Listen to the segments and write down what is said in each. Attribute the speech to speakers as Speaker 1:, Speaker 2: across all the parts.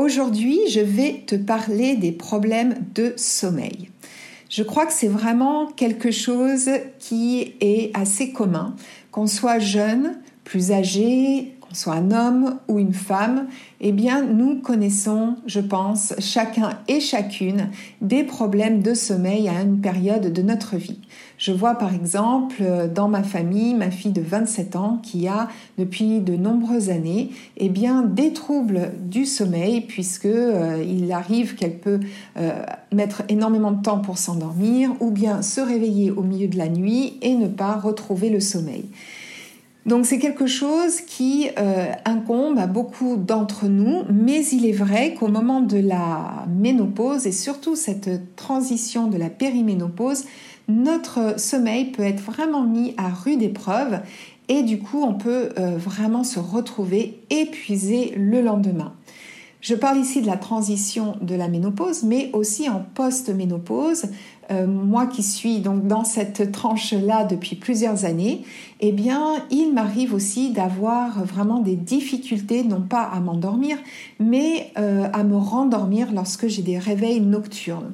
Speaker 1: Aujourd'hui, je vais te parler des problèmes de sommeil. Je crois que c'est vraiment quelque chose qui est assez commun, qu'on soit jeune, plus âgé, soit un homme ou une femme, eh bien, nous connaissons, je pense, chacun et chacune des problèmes de sommeil à une période de notre vie. Je vois par exemple dans ma famille ma fille de 27 ans qui a depuis de nombreuses années eh bien, des troubles du sommeil puisque euh, arrive qu'elle peut euh, mettre énormément de temps pour s'endormir ou bien se réveiller au milieu de la nuit et ne pas retrouver le sommeil. Donc c'est quelque chose qui euh, incombe à beaucoup d'entre nous, mais il est vrai qu'au moment de la ménopause et surtout cette transition de la périménopause, notre sommeil peut être vraiment mis à rude épreuve et du coup on peut euh, vraiment se retrouver épuisé le lendemain. Je parle ici de la transition de la ménopause, mais aussi en post-ménopause. Euh, moi qui suis donc dans cette tranche-là depuis plusieurs années, eh bien, il m'arrive aussi d'avoir vraiment des difficultés, non pas à m'endormir, mais euh, à me rendormir lorsque j'ai des réveils nocturnes.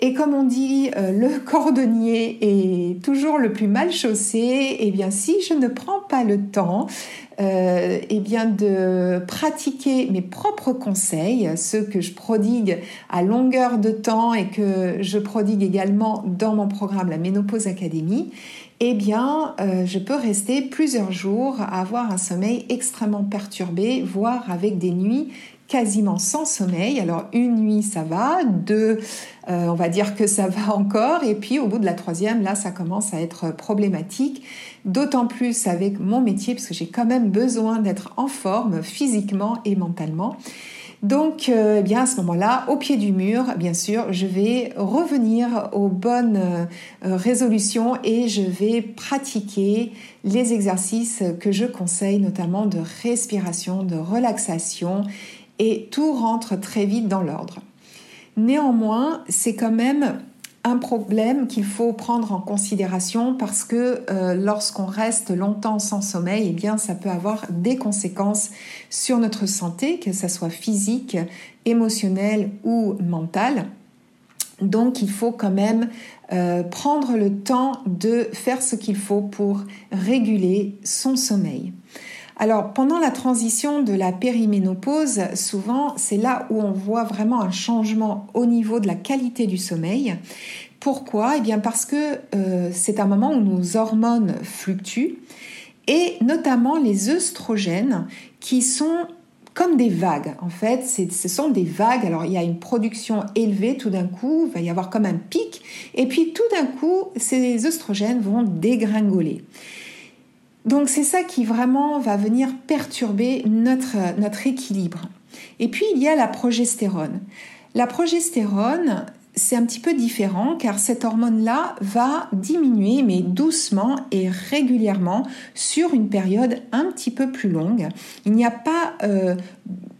Speaker 1: Et comme on dit, euh, le cordonnier est toujours le plus mal chaussé. Eh bien, si je ne prends pas le temps, euh, eh bien, de pratiquer mes propres conseils, ceux que je prodigue à longueur de temps et que je prodigue également dans mon programme La Ménopause Académie, eh bien, euh, je peux rester plusieurs jours à avoir un sommeil extrêmement perturbé, voire avec des nuits quasiment sans sommeil. Alors une nuit ça va, deux euh, on va dire que ça va encore et puis au bout de la troisième là ça commence à être problématique. D'autant plus avec mon métier parce que j'ai quand même besoin d'être en forme physiquement et mentalement. Donc, euh, eh bien à ce moment-là, au pied du mur, bien sûr, je vais revenir aux bonnes euh, résolutions et je vais pratiquer les exercices que je conseille, notamment de respiration, de relaxation et tout rentre très vite dans l'ordre. Néanmoins, c'est quand même un problème qu'il faut prendre en considération parce que euh, lorsqu'on reste longtemps sans sommeil, eh bien, ça peut avoir des conséquences sur notre santé, que ce soit physique, émotionnelle ou mentale. Donc, il faut quand même euh, prendre le temps de faire ce qu'il faut pour réguler son sommeil. Alors, pendant la transition de la périménopause, souvent, c'est là où on voit vraiment un changement au niveau de la qualité du sommeil. Pourquoi? Eh bien, parce que euh, c'est un moment où nos hormones fluctuent et notamment les œstrogènes qui sont comme des vagues. En fait, ce sont des vagues. Alors, il y a une production élevée tout d'un coup, il va y avoir comme un pic, et puis tout d'un coup, ces œstrogènes vont dégringoler. Donc c'est ça qui vraiment va venir perturber notre, équilibre. Et puis il y a la progestérone. La progestérone, c'est un petit peu différent car cette hormone-là va diminuer mais doucement et régulièrement sur une période un petit peu plus longue. Il n'y a pas euh,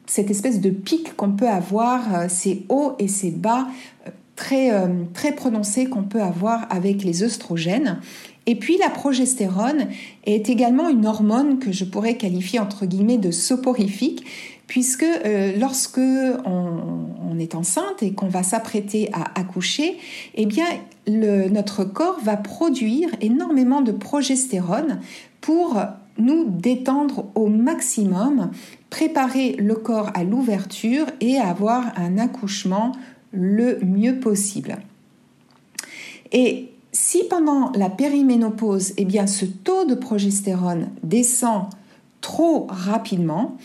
Speaker 1: cette espèce de pic qu'on peut avoir, euh, ces hauts et ces bas euh, très, très prononcés qu'on peut avoir avec les œstrogènes. Et puis la progestérone est également une hormone que je pourrais qualifier entre guillemets de soporifique puisque euh, lorsque on, est enceinte et qu'on va s'apprêter à accoucher, eh bien notre corps va produire énormément de progestérone pour nous détendre au maximum, préparer le corps à l'ouverture et avoir un accouchement le mieux possible. Et si pendant la périménopause, eh bien, ce taux de progestérone descend trop rapidement,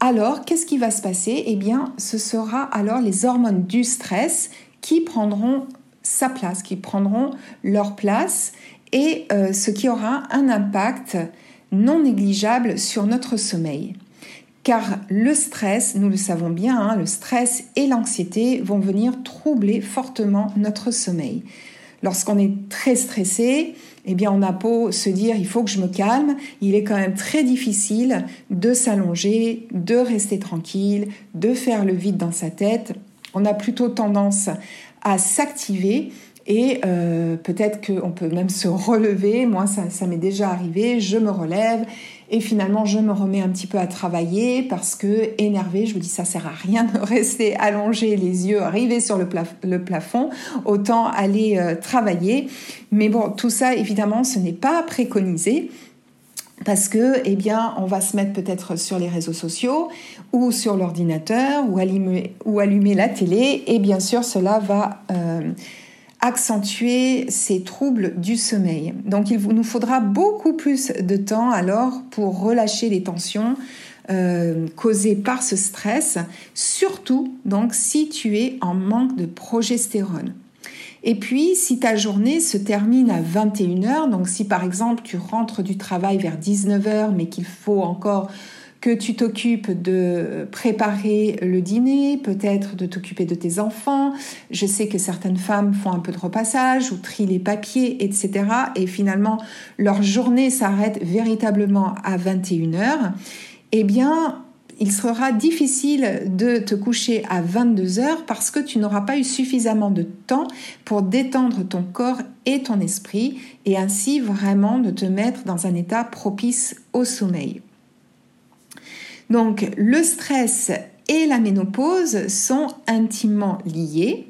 Speaker 1: alors qu'est-ce qui va se passer? Eh bien, ce sera alors les hormones du stress qui prendront sa place, qui prendront leur place, et euh, ce qui aura un impact non négligeable sur notre sommeil. Car le stress, nous le savons bien, hein, le stress et l'anxiété vont venir troubler fortement notre sommeil. Lorsqu'on est très stressé, eh bien on a beau se dire il faut que je me calme, il est quand même très difficile de s'allonger, de rester tranquille, de faire le vide dans sa tête. On a plutôt tendance à s'activer et euh, peut-être qu'on peut même se relever. Moi, ça, ça m'est déjà arrivé. Je me relève et finalement, je me remets un petit peu à travailler parce que énervé, je me dis ça sert à rien de rester allongé, les yeux rivés sur le, plafond. Autant aller euh, travailler. Mais bon, tout ça, évidemment, ce n'est pas préconisé parce que eh bien on va se mettre peut-être sur les réseaux sociaux ou sur l'ordinateur ou allumer, ou allumer la télé et bien sûr cela va euh, accentuer ces troubles du sommeil. Donc il nous faudra beaucoup plus de temps alors pour relâcher les tensions euh, causées par ce stress, surtout donc si tu es en manque de progestérone. Et puis, si ta journée se termine à 21h, donc si par exemple tu rentres du travail vers 19h, mais qu'il faut encore que tu t'occupes de préparer le dîner, peut-être de t'occuper de tes enfants. Je sais que certaines femmes font un peu de repassage ou trient les papiers, etc. Et finalement, leur journée s'arrête véritablement à 21h. Eh bien, il sera difficile de te coucher à 22 heures parce que tu n'auras pas eu suffisamment de temps pour détendre ton corps et ton esprit et ainsi vraiment de te mettre dans un état propice au sommeil. Donc le stress et la ménopause sont intimement liés.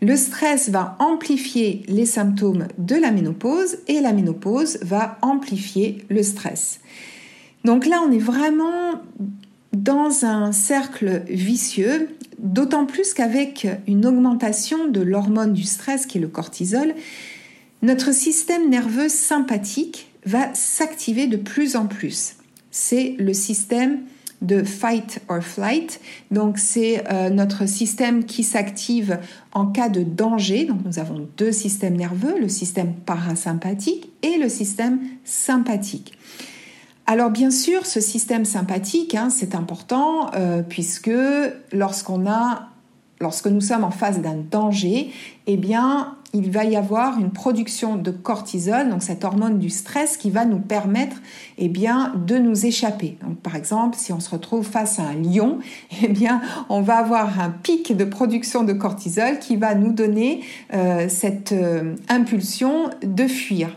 Speaker 1: Le stress va amplifier les symptômes de la ménopause et la ménopause va amplifier le stress. Donc là, on est vraiment dans un cercle vicieux, d'autant plus qu'avec une augmentation de l'hormone du stress qui est le cortisol, notre système nerveux sympathique va s'activer de plus en plus. C'est le système de fight or flight. Donc c'est euh, notre système qui s'active en cas de danger. Donc nous avons deux systèmes nerveux, le système parasympathique et le système sympathique. Alors bien sûr, ce système sympathique, hein, c'est important euh, puisque lorsqu'on a, lorsque nous sommes en face d'un danger, eh bien il va y avoir une production de cortisol, donc cette hormone du stress qui va nous permettre eh de nous échapper. Par exemple, si on se retrouve face à un lion, eh bien, on va avoir un pic de production de cortisol qui va nous donner euh, cette euh, impulsion de fuir.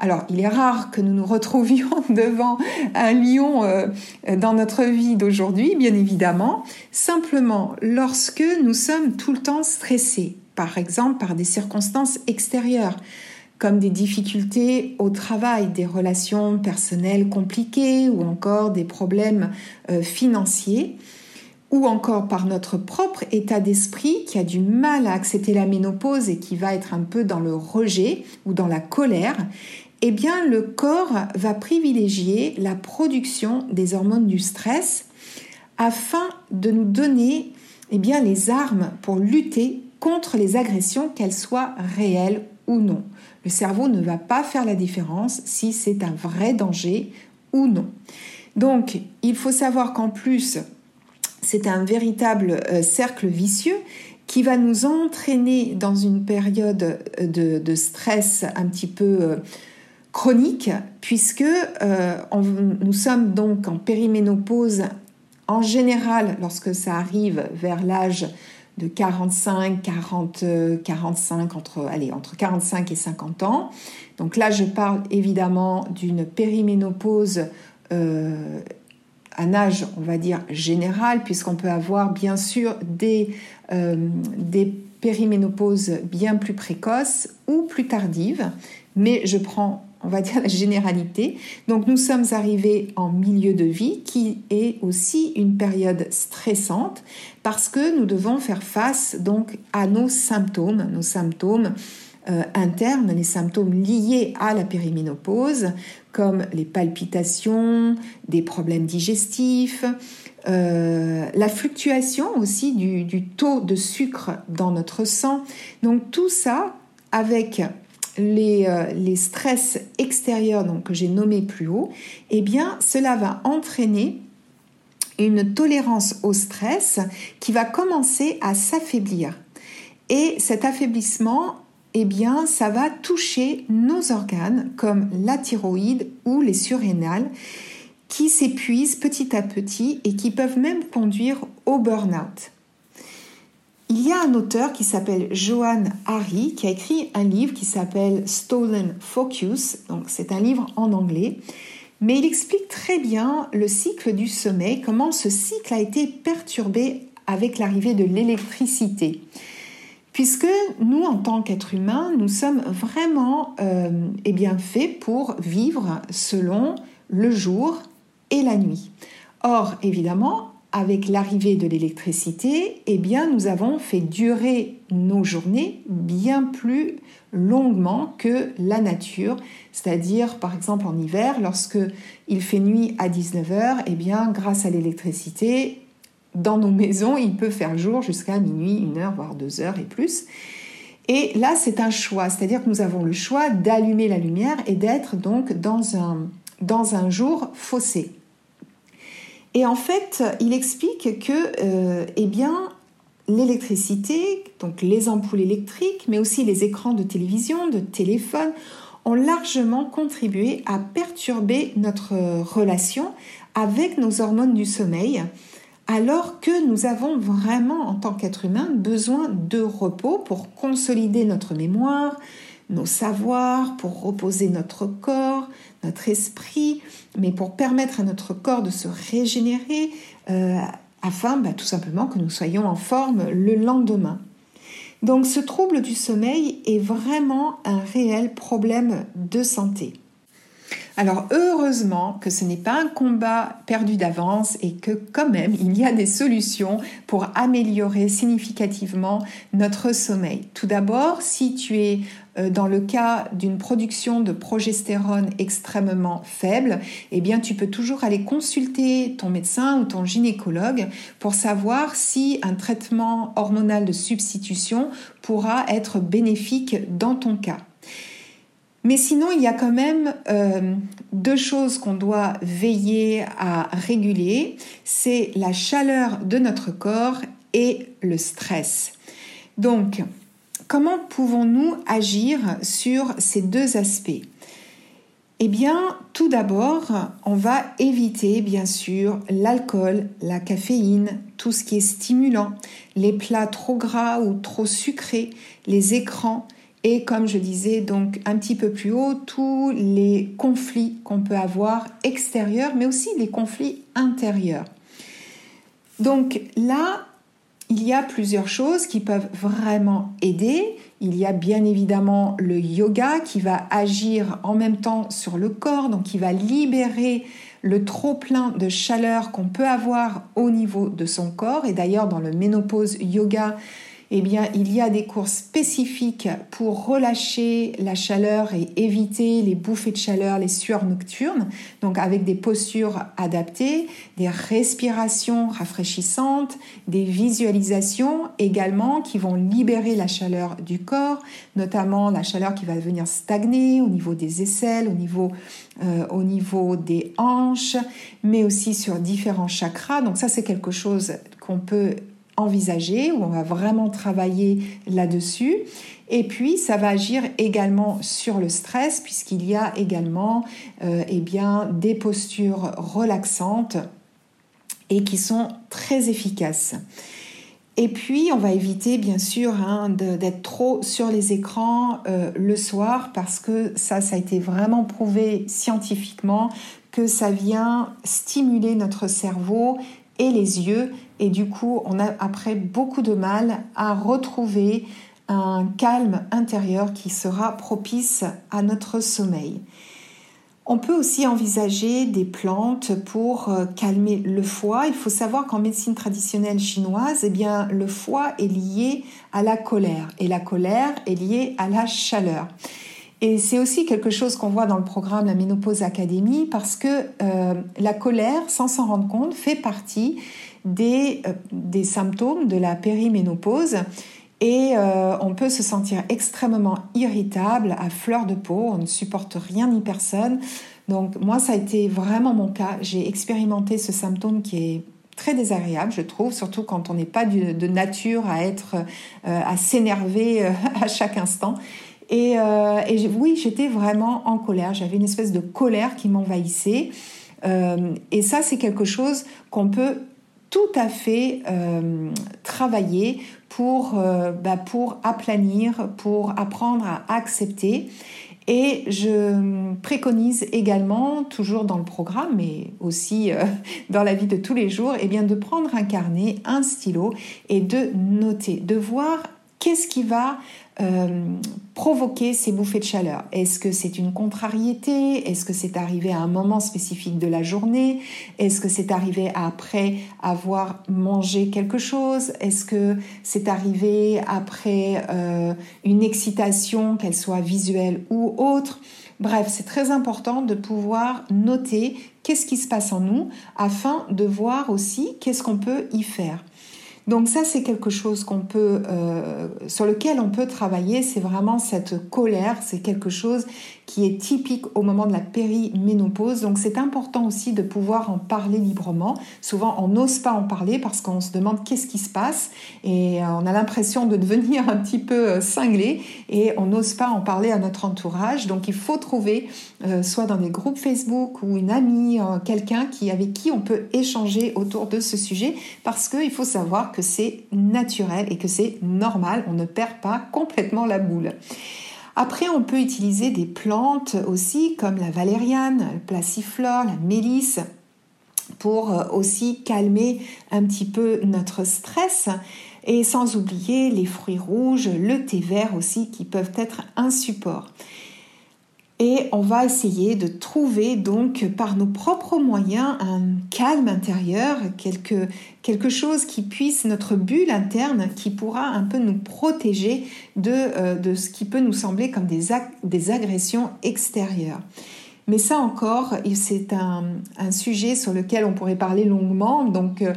Speaker 1: Alors, il est rare que nous nous retrouvions devant un lion euh, dans notre vie d'aujourd'hui, bien évidemment, simplement lorsque nous sommes tout le temps stressés par exemple par des circonstances extérieures, comme des difficultés au travail, des relations personnelles compliquées ou encore des problèmes euh, financiers, ou encore par notre propre état d'esprit qui a du mal à accepter la ménopause et qui va être un peu dans le rejet ou dans la colère, eh bien le corps va privilégier la production des hormones du stress afin de nous donner eh bien, les armes pour lutter contre les agressions, qu'elles soient réelles ou non. Le cerveau ne va pas faire la différence si c'est un vrai danger ou non. Donc, il faut savoir qu'en plus, c'est un véritable euh, cercle vicieux qui va nous entraîner dans une période de, stress un petit peu euh, chronique, puisque euh, nous sommes donc en périménopause en général lorsque ça arrive vers l'âge de 45, 40, 45, entre, allez, entre 45 et 50 ans. Donc là, je parle évidemment d'une périménopause euh, un âge, on va dire, général, puisqu'on peut avoir bien sûr des, euh, des périménopauses bien plus précoces ou plus tardives, mais je prends on va dire la généralité. Donc nous sommes arrivés en milieu de vie qui est aussi une période stressante parce que nous devons faire face donc à nos symptômes, nos symptômes euh, internes, les symptômes liés à la périménopause, comme les palpitations, des problèmes digestifs, euh, la fluctuation aussi du, du taux de sucre dans notre sang. Donc tout ça avec euh, les, stress extérieurs donc, que j'ai nommés plus haut, eh bien, cela va entraîner une tolérance au stress qui va commencer à s'affaiblir. Et cet affaiblissement, eh bien, ça va toucher nos organes comme la thyroïde ou les surrénales qui s'épuisent petit à petit et qui peuvent même conduire au burn-out. Il y a un auteur qui s'appelle Johan Hari qui a écrit un livre qui s'appelle Stolen Focus, donc c'est un livre en anglais, mais il explique très bien le cycle du sommeil, comment ce cycle a été perturbé avec l'arrivée de l'électricité. Puisque nous, en tant qu'êtres humains, nous sommes vraiment euh, eh bien, faits pour vivre selon le jour et la nuit. Or, évidemment, avec l'arrivée de l'électricité, eh nous avons fait durer nos journées bien plus longuement que la nature. C'est-à-dire, par exemple, en hiver, lorsque il fait nuit à 19h, eh bien, grâce à l'électricité, dans nos maisons, il peut faire jour jusqu'à minuit, une heure, voire deux heures et plus. Et là, c'est un choix, c'est-à-dire que nous avons le choix d'allumer la lumière et d'être donc dans un, dans un jour faussé. Et en fait, il explique que, euh, eh l'électricité, donc les ampoules électriques, mais aussi les écrans de télévision, de téléphone, ont largement contribué à perturber notre relation avec nos hormones du sommeil, alors que nous avons vraiment, en tant qu'être humain, besoin de repos pour consolider notre mémoire, nos savoirs, pour reposer notre corps, esprit, mais pour permettre à notre corps de se régénérer euh, afin bah, tout simplement que nous soyons en forme le lendemain. Donc ce trouble du sommeil est vraiment un réel problème de santé. Alors heureusement que ce n'est pas un combat perdu d'avance et que quand même il y a des solutions pour améliorer significativement notre sommeil. Tout d'abord, si tu es euh, dans le cas d'une production de progestérone extrêmement faible, eh bien tu peux toujours aller consulter ton médecin ou ton gynécologue pour savoir si un traitement hormonal de substitution pourra être bénéfique dans ton cas. Mais sinon, il y a quand même euh, deux choses qu'on doit veiller à réguler. C'est la chaleur de notre corps et le stress. Donc, comment pouvons-nous agir sur ces deux aspects? Eh bien, tout d'abord, on va éviter bien sûr l'alcool, la caféine, tout ce qui est stimulant, les plats trop gras ou trop sucrés, les écrans, et comme je disais donc un petit peu plus haut, tous les conflits qu'on peut avoir extérieurs, mais aussi les conflits intérieurs. Donc là, il y a plusieurs choses qui peuvent vraiment aider. Il y a bien évidemment le yoga qui va agir en même temps sur le corps, donc qui va libérer le trop plein de chaleur qu'on peut avoir au niveau de son corps. Et d'ailleurs, dans le ménopause yoga, eh bien, il y a des cours spécifiques pour relâcher la chaleur et éviter les bouffées de chaleur, les sueurs nocturnes, donc avec des postures adaptées, des respirations rafraîchissantes, des visualisations également qui vont libérer la chaleur du corps, notamment la chaleur qui va venir stagner au niveau des aisselles, au niveau, euh, au niveau des hanches, mais aussi sur différents chakras. Donc ça, c'est quelque chose qu'on peut envisager, où on va vraiment travailler là-dessus. Et puis, ça va agir également sur le stress, puisqu'il y a également euh, eh bien, des postures relaxantes et qui sont très efficaces. Et puis, on va éviter, bien sûr, hein, d'être trop sur les écrans euh, le soir parce que ça, ça a été vraiment prouvé scientifiquement que ça vient stimuler notre cerveau et les yeux. Et du coup, on a après beaucoup de mal à retrouver un calme intérieur qui sera propice à notre sommeil. On peut aussi envisager des plantes pour euh, calmer le foie. Il faut savoir qu'en médecine traditionnelle chinoise, eh bien, le foie est lié à la colère et la colère est liée à la chaleur. Et c'est aussi quelque chose qu'on voit dans le programme La Ménopause Académie parce que euh, la colère, sans s'en rendre compte, fait partie des, euh, des symptômes de la périménopause et euh, on peut se sentir extrêmement irritable, à fleur de peau, on ne supporte rien ni personne. Donc moi, ça a été vraiment mon cas. J'ai expérimenté ce symptôme qui est très désagréable, je trouve, surtout quand on n'est pas de nature à être, à s'énerver à chaque instant. Et, et oui, j'étais vraiment en colère. J'avais une espèce de colère qui m'envahissait. et ça, c'est quelque chose qu'on peut tout à fait euh, travailler pour, euh, bah, pour aplanir, pour apprendre à accepter. Et je préconise également, toujours dans le programme, mais aussi euh, dans la vie de tous les jours, eh bien de prendre un carnet, un stylo et de noter, de voir qu'est-ce qui va euh, provoquer ces bouffées de chaleur. Est-ce que c'est une contrariété? Est-ce que c'est arrivé à un moment spécifique de la journée? Est-ce que c'est arrivé après avoir mangé quelque chose? Est-ce que c'est arrivé après euh, une excitation, qu'elle soit visuelle ou autre? Bref, c'est très important de pouvoir noter qu'est-ce qui se passe en nous afin de voir aussi qu'est-ce qu'on peut y faire. Donc ça, c'est quelque chose qu'on peut, euh, sur lequel on peut travailler. C'est vraiment cette colère. C'est quelque chose qui est typique au moment de la périménopause. Donc c'est important aussi de pouvoir en parler librement. Souvent, on n'ose pas en parler parce qu'on se demande qu'est-ce qui se passe et euh, on a l'impression de devenir un petit peu euh, cinglé et on n'ose pas en parler à notre entourage. Donc il faut trouver, soit dans des groupes Facebook ou une amie, quelqu'un qui avec qui on peut échanger autour de ce sujet parce qu'il faut savoir que c'est naturel et que c'est normal, on ne perd pas complètement la boule. Après, on peut utiliser des plantes aussi comme la valériane, le placiflore, la mélisse pour euh, aussi calmer un petit peu notre stress et sans oublier les fruits rouges, le thé vert aussi qui peuvent être un support. Et on va essayer de trouver donc par nos propres moyens un calme intérieur, quelque, chose qui puisse, notre bulle interne, qui pourra un peu nous protéger de, euh, ce qui peut nous sembler comme des agressions extérieures. Mais ça encore, c'est un, sujet sur lequel on pourrait parler longuement. Donc euh,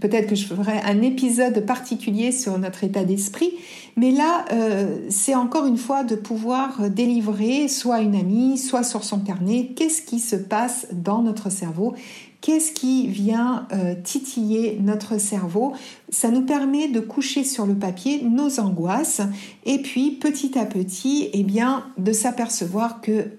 Speaker 1: peut-être que je ferai un épisode particulier sur notre état d'esprit. Mais là, euh, c'est encore une fois de pouvoir délivrer soit une amie, soit sur son carnet, qu'est-ce qui se passe dans notre cerveau? Qu'est-ce qui vient euh, titiller notre cerveau? Ça nous permet de coucher sur le papier nos angoisses et puis petit à petit, eh bien, de s'apercevoir que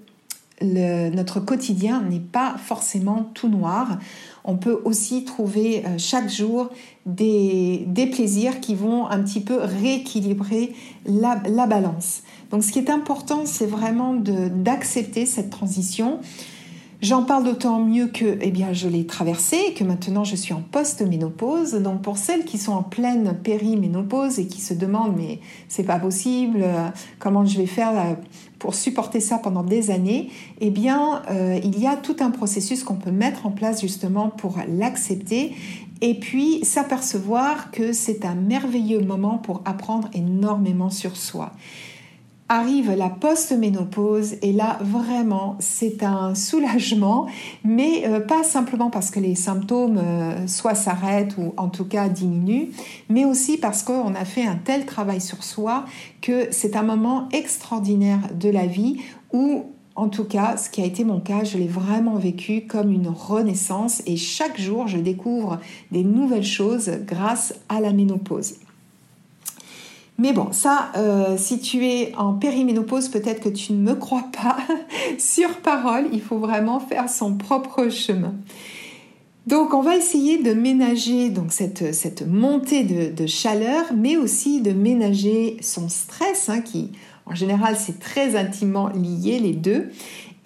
Speaker 1: notre quotidien n'est pas forcément tout noir. On peut aussi trouver euh, chaque jour des, plaisirs qui vont un petit peu rééquilibrer la, balance. Donc ce qui est important, c'est vraiment d'accepter cette transition. J'en parle d'autant mieux que eh bien, je l'ai traversée et que maintenant je suis en post-ménopause. Donc pour celles qui sont en pleine périménopause et qui se demandent mais c'est pas possible, euh, comment je vais faire euh, pour supporter ça pendant des années, eh bien euh, il y a tout un processus qu'on peut mettre en place justement pour l'accepter et puis s'apercevoir que c'est un merveilleux moment pour apprendre énormément sur soi arrive la post-ménopause et là vraiment c'est un soulagement, mais euh, pas simplement parce que les symptômes euh, soit s'arrêtent ou en tout cas diminuent, mais aussi parce qu'on a fait un tel travail sur soi que c'est un moment extraordinaire de la vie où en tout cas, ce qui a été mon cas, je l'ai vraiment vécu comme une renaissance et chaque jour, je découvre des nouvelles choses grâce à la ménopause. Mais bon, ça, euh, si tu es en périménopause, peut-être que tu ne me crois pas sur parole. Il faut vraiment faire son propre chemin. Donc on va essayer de ménager donc cette, montée de, chaleur, mais aussi de ménager son stress, hein, qui en général c'est très intimement lié les deux,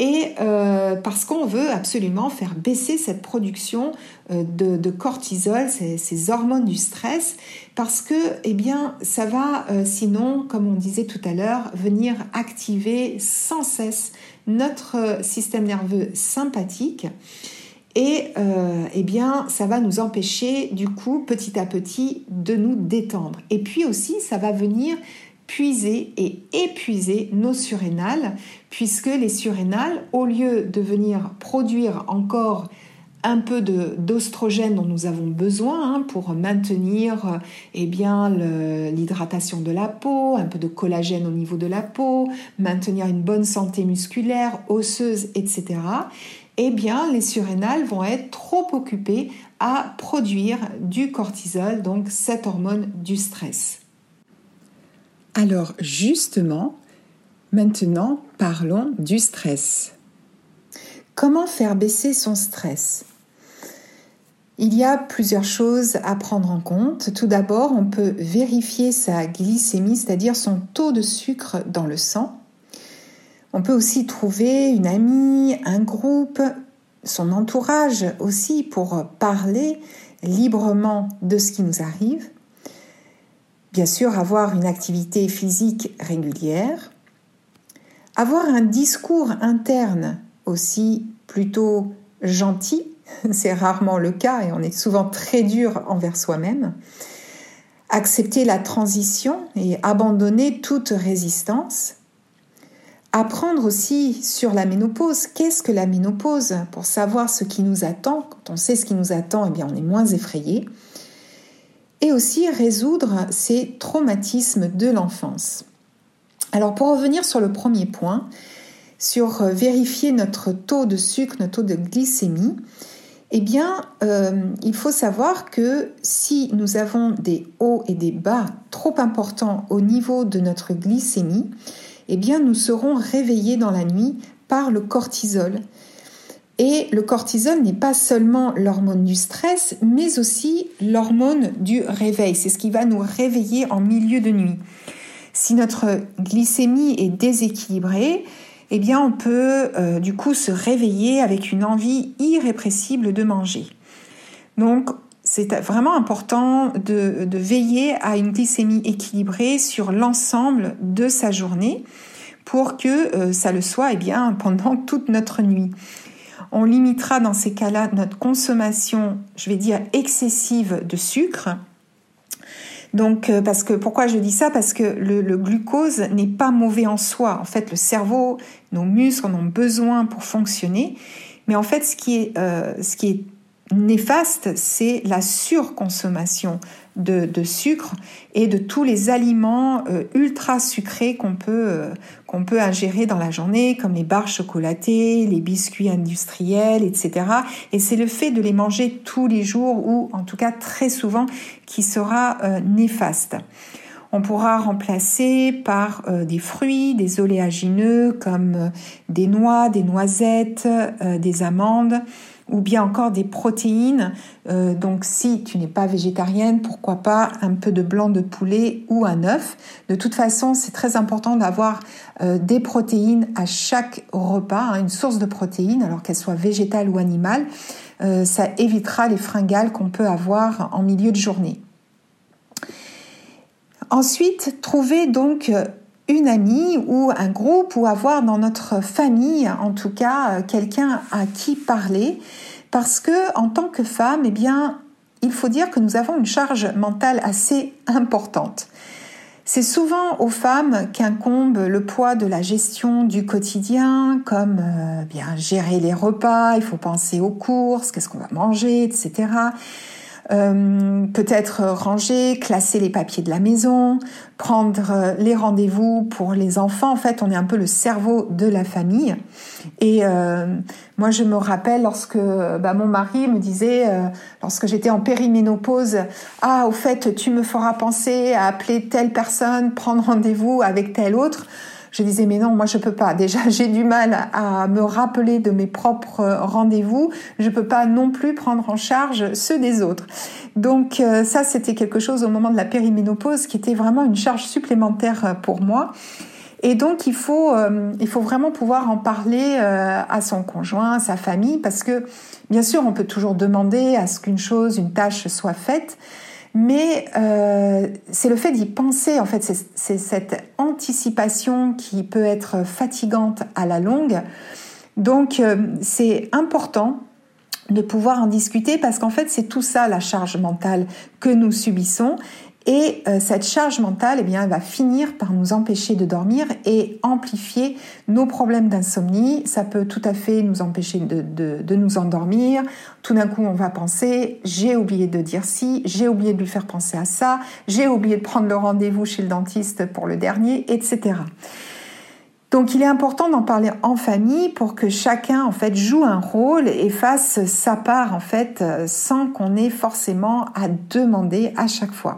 Speaker 1: et euh, parce qu'on veut absolument faire baisser cette production euh, de, cortisol, ces, hormones du stress, parce que eh bien ça va euh, sinon, comme on disait tout à l'heure, venir activer sans cesse notre système nerveux sympathique et eh bien, ça va nous empêcher, du coup, petit à petit, de nous détendre. Et puis aussi, ça va venir puiser et épuiser nos surrénales, puisque les surrénales, au lieu de venir produire encore un peu d'ostrogène dont nous avons besoin hein, pour maintenir eh bien l'hydratation de la peau, un peu de collagène au niveau de la peau, maintenir une bonne santé musculaire, osseuse, etc eh bien, les surrénales vont être trop occupées à produire du cortisol, donc cette hormone du stress. Alors, justement, maintenant, parlons du stress. Comment faire baisser son stress? Il y a plusieurs choses à prendre en compte. Tout d'abord, on peut vérifier sa glycémie, c'est-à-dire son taux de sucre dans le sang. On peut aussi trouver une amie, un groupe, son entourage aussi pour parler librement de ce qui nous arrive. Bien sûr, avoir une activité physique régulière. Avoir un discours interne aussi plutôt gentil, c'est rarement le cas et on est souvent très dur envers soi-même. Accepter la transition et abandonner toute résistance Apprendre aussi sur la ménopause. Qu'est-ce que la ménopause Pour savoir ce qui nous attend. Quand on sait ce qui nous attend, eh bien, on est moins effrayé. Et aussi résoudre ces traumatismes de l'enfance. Alors pour revenir sur le premier point, sur vérifier notre taux de sucre, notre taux de glycémie, eh bien, euh, il faut savoir que si nous avons des hauts et des bas trop importants au niveau de notre glycémie, eh bien nous serons réveillés dans la nuit par le cortisol. Et le cortisol n'est pas seulement l'hormone du stress, mais aussi l'hormone du réveil. C'est ce qui va nous réveiller en milieu de nuit. Si notre glycémie est déséquilibrée, eh bien on peut euh, du coup se réveiller avec une envie irrépressible de manger. Donc c'est vraiment important de, veiller à une glycémie équilibrée sur l'ensemble de sa journée pour que euh, ça le soit eh bien, pendant toute notre nuit. On limitera dans ces cas-là notre consommation, je vais dire, excessive de sucre. Donc, euh, parce que pourquoi je dis ça? Parce que le, glucose n'est pas mauvais en soi. En fait, le cerveau, nos muscles en ont besoin pour fonctionner. Mais en fait, ce qui est, euh, ce qui est néfaste, c'est la surconsommation de, sucre et de tous les aliments euh, ultra sucrés qu'on peut, euh, qu'on peut ingérer dans la journée, comme les barres chocolatées, les biscuits industriels, etc. Et c'est le fait de les manger tous les jours ou en tout cas très souvent qui sera euh, néfaste. On pourra remplacer par des fruits, des oléagineux comme des noix, des noisettes, des amandes ou bien encore des protéines. Euh, donc si tu n'es pas végétarienne, pourquoi pas un peu de blanc de poulet ou un œuf. De toute façon, c'est très important d'avoir euh, des protéines à chaque repas, hein, une source de protéines, alors qu'elle soit végétale ou animale. Euh, ça évitera les fringales qu'on peut avoir en milieu de journée. Ensuite, trouver donc une amie ou un groupe ou avoir dans notre famille, en tout cas, euh, quelqu'un à qui parler. Parce que, en tant que femme, eh bien, il faut dire que nous avons une charge mentale assez importante. C'est souvent aux femmes qu'incombe le poids de la gestion du quotidien, comme euh, bien gérer les repas, il faut penser aux courses, qu'est-ce qu'on va manger, etc. Euh, peut-être ranger, classer les papiers de la maison, prendre euh, les rendez-vous pour les enfants. En fait, on est un peu le cerveau de la famille. Et euh, moi, je me rappelle lorsque bah, mon mari me disait, lorsque j'étais en périménopause, ah, au fait, tu me feras penser à appeler telle personne, prendre rendez-vous avec telle autre. Je disais mais non, moi je peux pas. Déjà j'ai du mal à me rappeler de mes propres rendez-vous. Je peux pas non plus prendre en charge ceux des autres. Donc euh, ça c'était quelque chose au moment de la périménopause qui était vraiment une charge supplémentaire pour moi. Et donc il faut, euh, il faut vraiment pouvoir en parler euh, à son conjoint, à sa famille, parce que bien sûr on peut toujours demander à ce qu'une chose, une tâche soit faite, mais euh, c'est le fait d'y penser, en fait, c'est cette anticipation qui peut être fatigante à la longue. Donc c'est important de pouvoir en discuter parce qu'en fait c'est tout ça la charge mentale que nous subissons et euh, cette charge mentale, eh bien, va finir par nous empêcher de dormir et amplifier nos problèmes d'insomnie. Ça peut tout à fait nous empêcher de, nous endormir. Tout d'un coup, on va penser, j'ai oublié de dire ci, j'ai oublié de lui faire penser à ça, j'ai oublié de prendre le rendez-vous chez le dentiste pour le dernier, etc. Donc il est important d'en parler en famille pour que chacun en fait joue un rôle et fasse sa part en fait sans qu'on ait forcément à demander à chaque fois.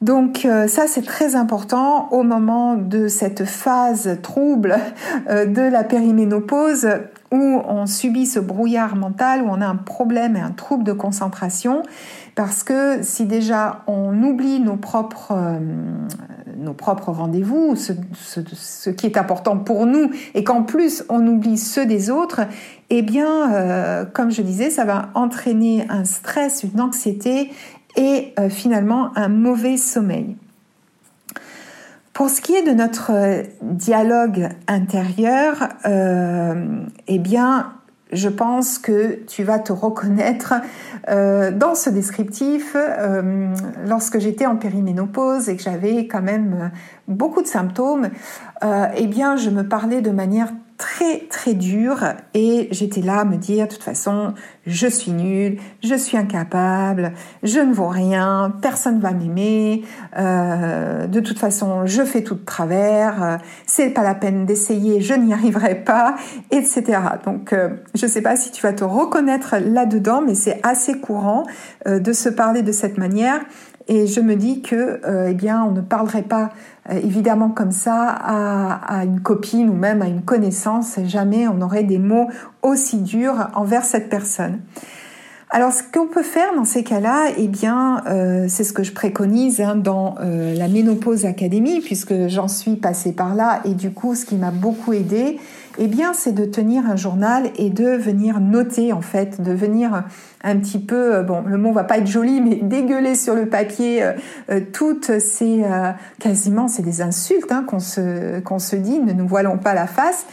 Speaker 1: Donc euh, ça c'est très important au moment de cette phase trouble euh, de la périménopause où on subit ce brouillard mental, où on a un problème et un trouble de concentration, parce que si déjà on oublie nos propres, euh, rendez-vous, ce, ce, qui est important pour nous, et qu'en plus on oublie ceux des autres, eh bien, comme je disais, ça va entraîner un stress, une anxiété et euh, finalement un mauvais sommeil. Pour ce qui est de notre euh, dialogue intérieur, euh, eh bien, je pense que tu vas te reconnaître dans ce descriptif. lorsque j'étais en périménopause et que j'avais quand même beaucoup de symptômes, eh bien, je me parlais de manière très très dur. Et j'étais là à me dire de toute façon je suis nulle, je suis incapable, je ne vaux rien, personne va m'aimer, euh, de toute façon je fais tout de travers, euh, c'est pas la peine d'essayer, je n'y arriverai pas, etc. Donc euh, je sais pas si tu vas te reconnaître là-dedans, mais c'est assez courant euh, de se parler de cette manière et je me dis que, euh, eh bien, on ne parlerait pas euh, évidemment comme ça à, une copine ou même à une connaissance. Jamais on aurait des mots aussi durs envers cette personne. Alors, ce qu'on peut faire dans ces cas-là, eh bien, euh, c'est ce que je préconise hein, dans la Ménopause Académie, puisque j'en suis passée par là, et du coup, ce qui m'a beaucoup aidé, eh bien, c'est de tenir un journal et de venir noter, en fait, de venir un petit peu, euh, bon, le mot va pas être joli, mais dégueuler sur le papier euh, euh, toutes ces, quasiment, c'est des insultes hein, qu'on se, qu'on se dit, ne nous voilons pas la face.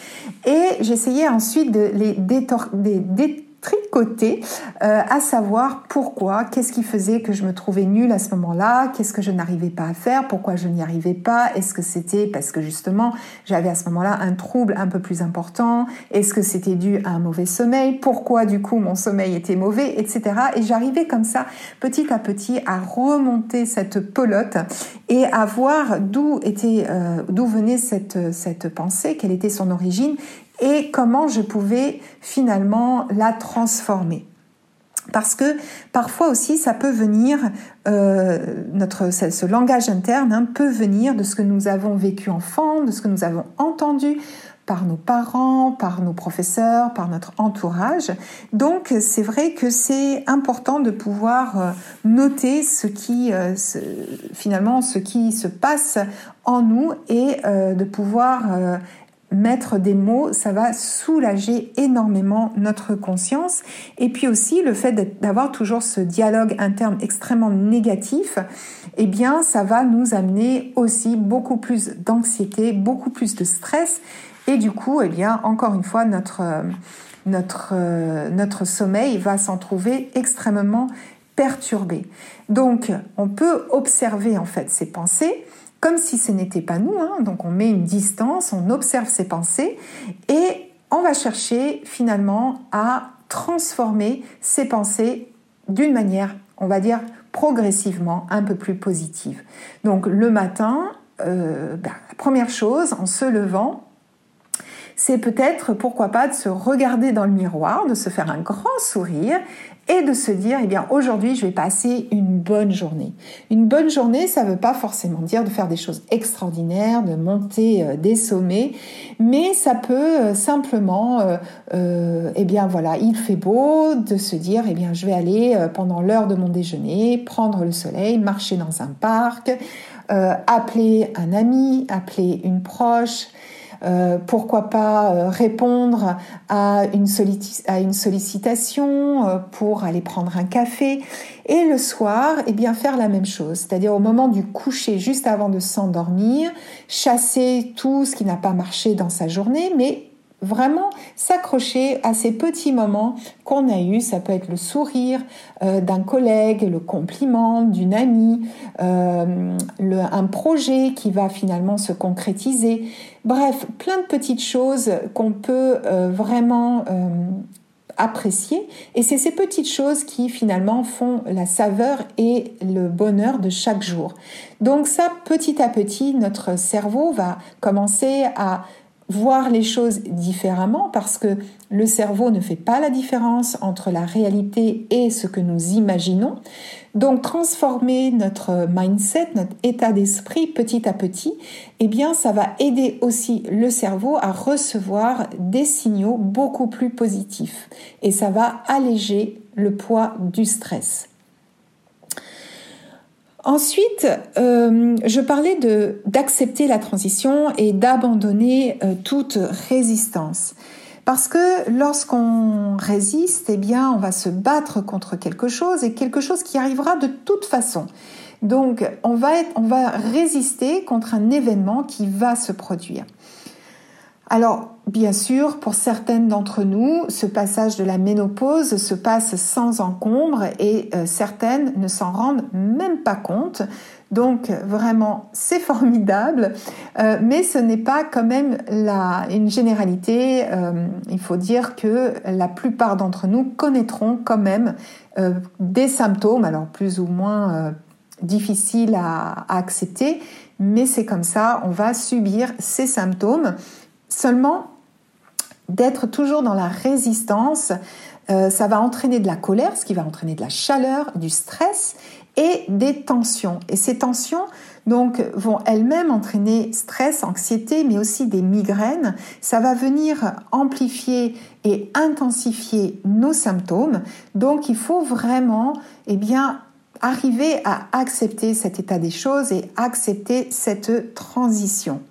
Speaker 1: Et j'essayais ensuite de les détor des, tricoter, euh, à savoir pourquoi, qu'est-ce qui faisait que je me trouvais nulle à ce moment-là, qu'est-ce que je n'arrivais pas à faire, pourquoi je n'y arrivais pas, est-ce que c'était parce que justement j'avais à ce moment-là un trouble un peu plus important, est-ce que c'était dû à un mauvais sommeil, pourquoi du coup mon sommeil était mauvais, etc. Et j'arrivais comme ça petit à petit à remonter cette pelote et à voir d'où était, euh, d'où venait cette, cette pensée, quelle était son origine et comment je pouvais finalement la transformer. Parce que parfois aussi, ça peut venir, euh, notre, ce langage interne hein, peut venir de ce que nous avons vécu enfant, de ce que nous avons entendu par nos parents, par nos professeurs, par notre entourage. Donc c'est vrai que c'est important de pouvoir euh, noter ce qui euh, finalement ce qui se passe en nous et de pouvoir mettre des mots, ça va soulager énormément notre conscience. Et puis aussi, le fait d'avoir toujours ce dialogue interne extrêmement négatif, eh bien, ça va nous amener aussi beaucoup plus d'anxiété, beaucoup plus de stress. Et du coup, eh bien, encore une fois, notre, notre, notre sommeil va s'en trouver extrêmement perturbé. Donc, on peut observer en fait ces pensées, comme si ce n'était pas nous. Hein. Donc on met une distance, on observe ses pensées et on va chercher finalement à transformer ces pensées d'une manière, on va dire, progressivement un peu plus positive. Donc le matin, euh, ben, la première chose, en se levant, c'est peut-être, pourquoi pas, de se regarder dans le miroir, de se faire un grand sourire et de se dire, eh bien, aujourd'hui, je vais passer une bonne journée. Une bonne journée, ça ne veut pas forcément dire de faire des choses extraordinaires, de monter euh, des sommets, mais ça peut euh, simplement, euh, eh bien, voilà, il fait beau, de se dire, eh bien, je vais aller pendant l'heure de mon déjeuner, prendre le soleil, marcher dans un parc, appeler un ami, appeler une proche, euh, pourquoi pas euh, répondre à une, sollicitation euh, pour aller prendre un café et le soir eh bien faire la même chose. C'est-à-dire au moment du coucher juste avant de s'endormir chasser tout ce qui n'a pas marché dans sa journée mais vraiment s'accrocher à ces petits moments qu'on a eus. Ça peut être le sourire euh, d'un collègue, le compliment d'une amie, euh, un projet qui va finalement se concrétiser. Bref, plein de petites choses qu'on peut euh, vraiment apprécier. Et c'est ces petites choses qui finalement font la saveur et le bonheur de chaque jour. Donc ça, petit à petit, notre cerveau va commencer à voir les choses différemment parce que le cerveau ne fait pas la différence entre la réalité et ce que nous imaginons. Donc transformer notre mindset, notre état d'esprit petit à petit, eh bien ça va aider aussi le cerveau à recevoir des signaux beaucoup plus positifs et ça va alléger le poids du stress. Ensuite, euh, je parlais de d'accepter la transition et d'abandonner euh, toute résistance. Parce que lorsqu'on résiste, eh bien, on va se battre contre quelque chose et quelque chose qui arrivera de toute façon. Donc, on va, être, on va résister contre un événement qui va se produire. Alors, bien sûr, pour certaines d'entre nous, ce passage de la ménopause se passe sans encombre et euh, certaines ne s'en rendent même pas compte. Donc, vraiment, c'est formidable, euh, mais ce n'est pas quand même une généralité. Euh, il faut dire que la plupart d'entre nous connaîtront quand même des symptômes, alors plus ou moins difficiles à accepter, mais c'est comme ça, on va subir ces symptômes. Seulement, d'être toujours dans la résistance, euh, ça va entraîner de la colère, ce qui va entraîner de la chaleur, du stress et des tensions. Et ces tensions, donc, vont elles-mêmes entraîner stress, anxiété, mais aussi des migraines. Ça va venir amplifier et intensifier nos symptômes. Donc, il faut vraiment, eh arriver à accepter cet état des choses et accepter cette transition.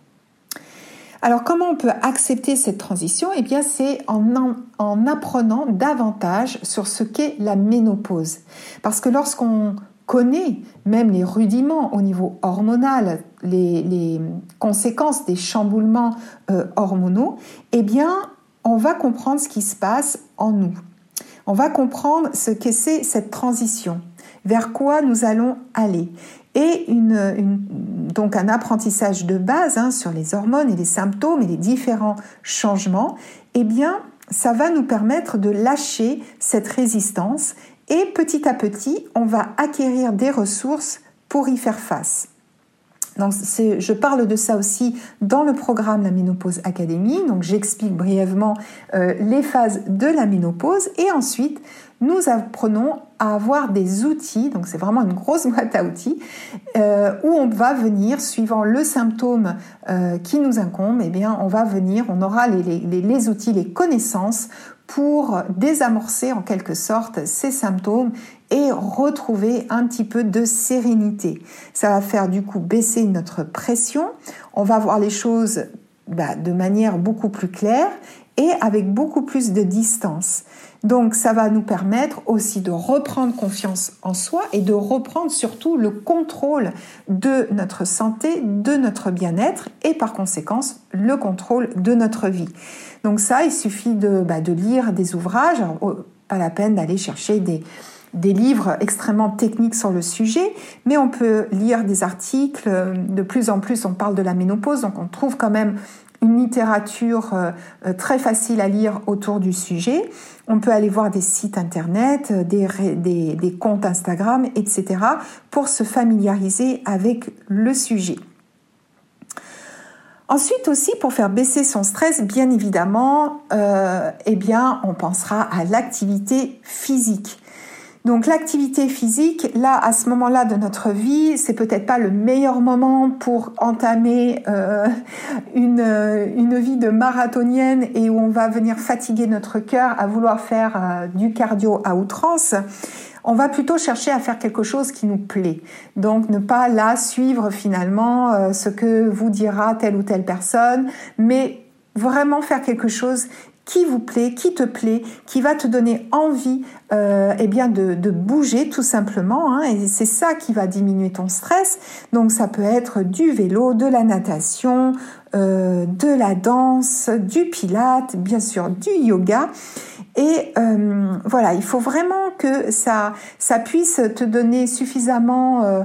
Speaker 1: Alors comment on peut accepter cette transition? Eh bien c'est en, apprenant davantage sur ce qu'est la ménopause. Parce que lorsqu'on connaît même les rudiments au niveau hormonal, les, conséquences des chamboulements euh, hormonaux, eh bien on va comprendre ce qui se passe en nous. On va comprendre ce que c'est cette transition, vers quoi nous allons aller et une, donc un apprentissage de base hein, sur les hormones et les symptômes et les différents changements, eh bien, ça va nous permettre de lâcher cette résistance et petit à petit, on va acquérir des ressources pour y faire face. Donc, je parle de ça aussi dans le programme La Ménopause Académie. Donc, j'explique brièvement euh, les phases de la ménopause et ensuite, nous apprenons à avoir des outils, donc c'est vraiment une grosse boîte à outils, euh, où on va venir, suivant le symptôme euh, qui nous incombe, eh bien, on va venir, on aura les outils, les connaissances pour désamorcer en quelque sorte ces symptômes et retrouver un petit peu de sérénité. Ça va faire du coup baisser notre pression, on va voir les choses bah, de manière beaucoup plus claire et avec beaucoup plus de distance. Donc ça va nous permettre aussi de reprendre confiance en soi et de reprendre surtout le contrôle de notre santé, de notre bien-être et par conséquence le contrôle de notre vie. Donc ça, il suffit de, bah, lire des ouvrages, pas la peine d'aller chercher des, livres extrêmement techniques sur le sujet, mais on peut lire des articles. De plus en plus, on parle de la ménopause, donc on trouve quand même une littérature euh, euh, très facile à lire autour du sujet. On peut aller voir des sites internet, euh, des, comptes Instagram, etc. pour se familiariser avec le sujet. Ensuite aussi, pour faire baisser son stress, bien évidemment, eh bien, on pensera à l'activité physique. Donc l'activité physique, là, à ce moment-là de notre vie, c'est peut-être pas le meilleur moment pour entamer euh, une, une vie de marathonienne et où on va venir fatiguer notre cœur à vouloir faire euh, du cardio à outrance. On va plutôt chercher à faire quelque chose qui nous plaît. Donc ne pas là suivre finalement euh, ce que vous dira telle ou telle personne, mais vraiment faire quelque chose qui vous plaît, qui te plaît, qui va te donner envie euh, eh bien de, bouger tout simplement. Hein, et c'est ça qui va diminuer ton stress. Donc ça peut être du vélo, de la natation, euh, de la danse, du pilate, bien sûr du yoga. Et euh, voilà, il faut vraiment que ça, ça puisse te donner suffisamment euh,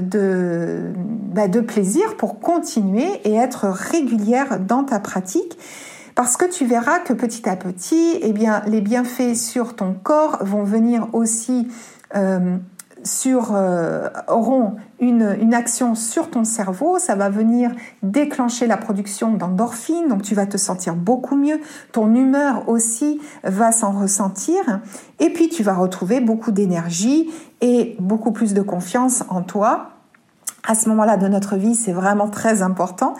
Speaker 1: de, bah, de plaisir pour continuer et être régulière dans ta pratique. Parce que tu verras que petit à petit, eh bien, les bienfaits sur ton corps vont venir aussi euh, auront une, une, action sur ton cerveau, ça va venir déclencher la production d'endorphines, donc tu vas te sentir beaucoup mieux, ton humeur aussi va s'en ressentir, et puis tu vas retrouver beaucoup d'énergie et beaucoup plus de confiance en toi à ce moment-là de notre vie, c'est vraiment très important.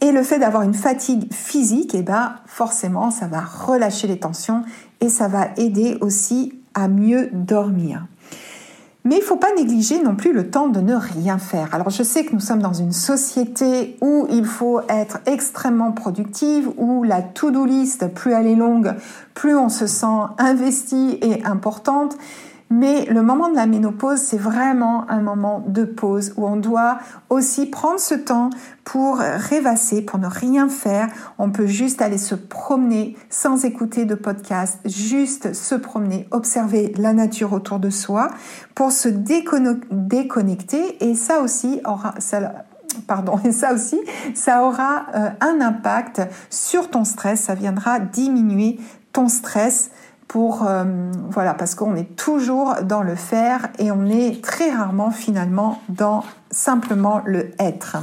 Speaker 1: Et le fait d'avoir une fatigue physique, eh ben, forcément, ça va relâcher les tensions et ça va aider aussi à mieux dormir. Mais il ne faut pas négliger non plus le temps de ne rien faire. Alors je sais que nous sommes dans une société où il faut être extrêmement productive, où la to-do list, plus elle est longue, plus on se sent investi et importante. Mais le moment de la ménopause, c'est vraiment un moment de pause où on doit aussi prendre ce temps pour rêvasser, pour ne rien faire. On peut juste aller se promener sans écouter de podcast, juste se promener, observer la nature autour de soi pour se déconnecter. Et ça aussi aura, aussi, ça aura euh, un impact sur ton stress. Ça viendra diminuer ton stress pour euh, voilà parce qu'on est toujours dans le faire et on est très rarement finalement dans simplement le être.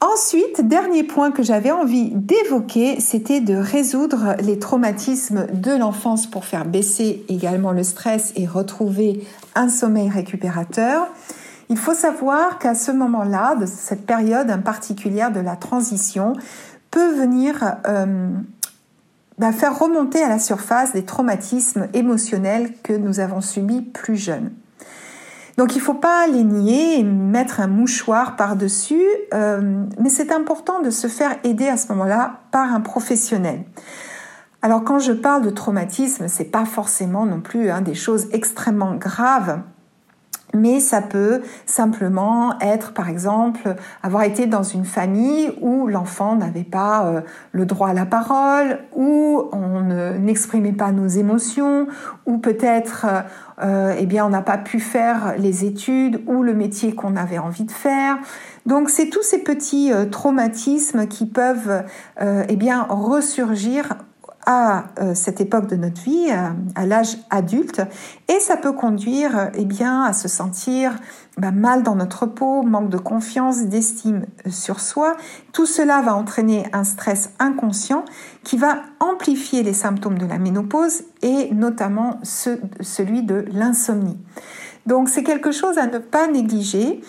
Speaker 1: Ensuite, dernier point que j'avais envie d'évoquer, c'était de résoudre les traumatismes de l'enfance pour faire baisser également le stress et retrouver un sommeil récupérateur. Il faut savoir qu'à ce moment-là, de cette période particulière de la transition, peut venir euh, bah, faire remonter à la surface des traumatismes émotionnels que nous avons subis plus jeunes. Donc il ne faut pas les nier et mettre un mouchoir par-dessus, euh, mais c'est important de se faire aider à ce moment-là par un professionnel. Alors quand je parle de traumatisme, c'est pas forcément non plus hein, des choses extrêmement graves mais ça peut simplement être, par exemple, avoir été dans une famille où l'enfant n'avait pas euh, le droit à la parole, où on n'exprimait pas nos émotions, ou peut-être, euh, eh bien, on n'a pas pu faire les études ou le métier qu'on avait envie de faire. Donc, c'est tous ces petits euh, traumatismes qui peuvent, eh ressurgir à euh, cette époque de notre vie, à, l'âge adulte, et ça peut conduire eh bien, à se sentir bah, mal dans notre peau, manque de confiance, d'estime euh, sur soi. Tout cela va entraîner un stress inconscient qui va amplifier les symptômes de la ménopause et notamment celui de l'insomnie. Donc c'est quelque chose à ne pas négliger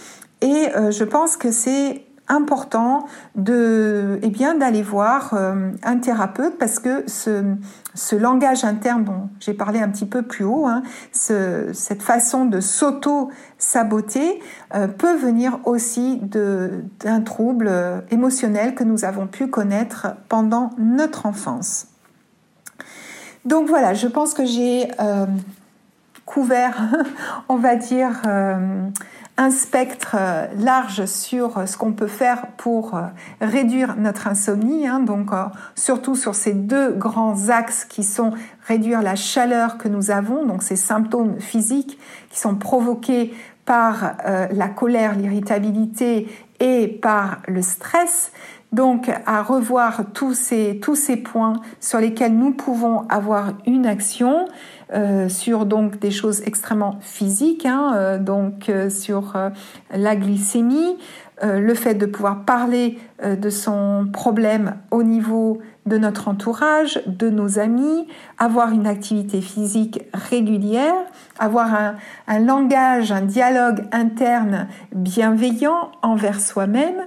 Speaker 1: et euh, je pense que c'est important de, eh bien, d'aller voir euh, un thérapeute parce que ce, ce langage interne dont j'ai parlé un petit peu plus haut, hein, ce, cette façon de s'auto-saboter euh, peut venir aussi d'un trouble euh, émotionnel que nous avons pu connaître pendant notre enfance. Donc voilà, je pense que j'ai couvert, on va dire, un spectre euh, large sur euh, ce qu'on peut faire pour euh, réduire notre insomnie, hein, donc surtout sur ces deux grands axes qui sont réduire la chaleur que nous avons, donc ces symptômes physiques qui sont provoqués par la colère, l'irritabilité et par le stress. Donc à revoir tous ces, tous ces points sur lesquels nous pouvons avoir une action euh, sur donc des choses extrêmement physiques, hein, euh, donc sur la glycémie, le fait de pouvoir parler de son problème au niveau de notre entourage, de nos amis, avoir une activité physique régulière, avoir un, un langage, un dialogue interne bienveillant envers soi-même,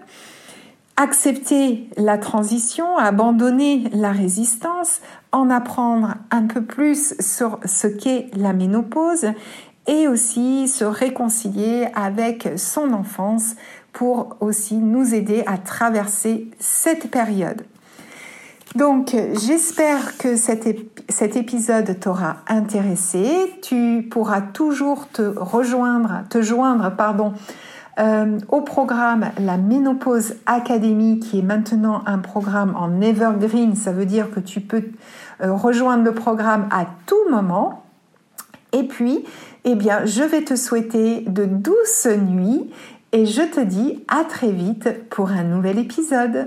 Speaker 1: accepter la transition, abandonner la résistance, en apprendre un peu plus sur ce qu'est la ménopause et aussi se réconcilier avec son enfance pour aussi nous aider à traverser cette période. Donc, j'espère que cet, cet épisode t'aura intéressé. Tu pourras toujours te rejoindre, te joindre, pardon, euh, au programme la Ménopause Academy, qui est maintenant un programme en evergreen. Ça veut dire que tu peux euh, rejoindre le programme à tout moment. Et puis, eh bien, je vais te souhaiter de douces nuits et je te dis à très vite pour un nouvel épisode.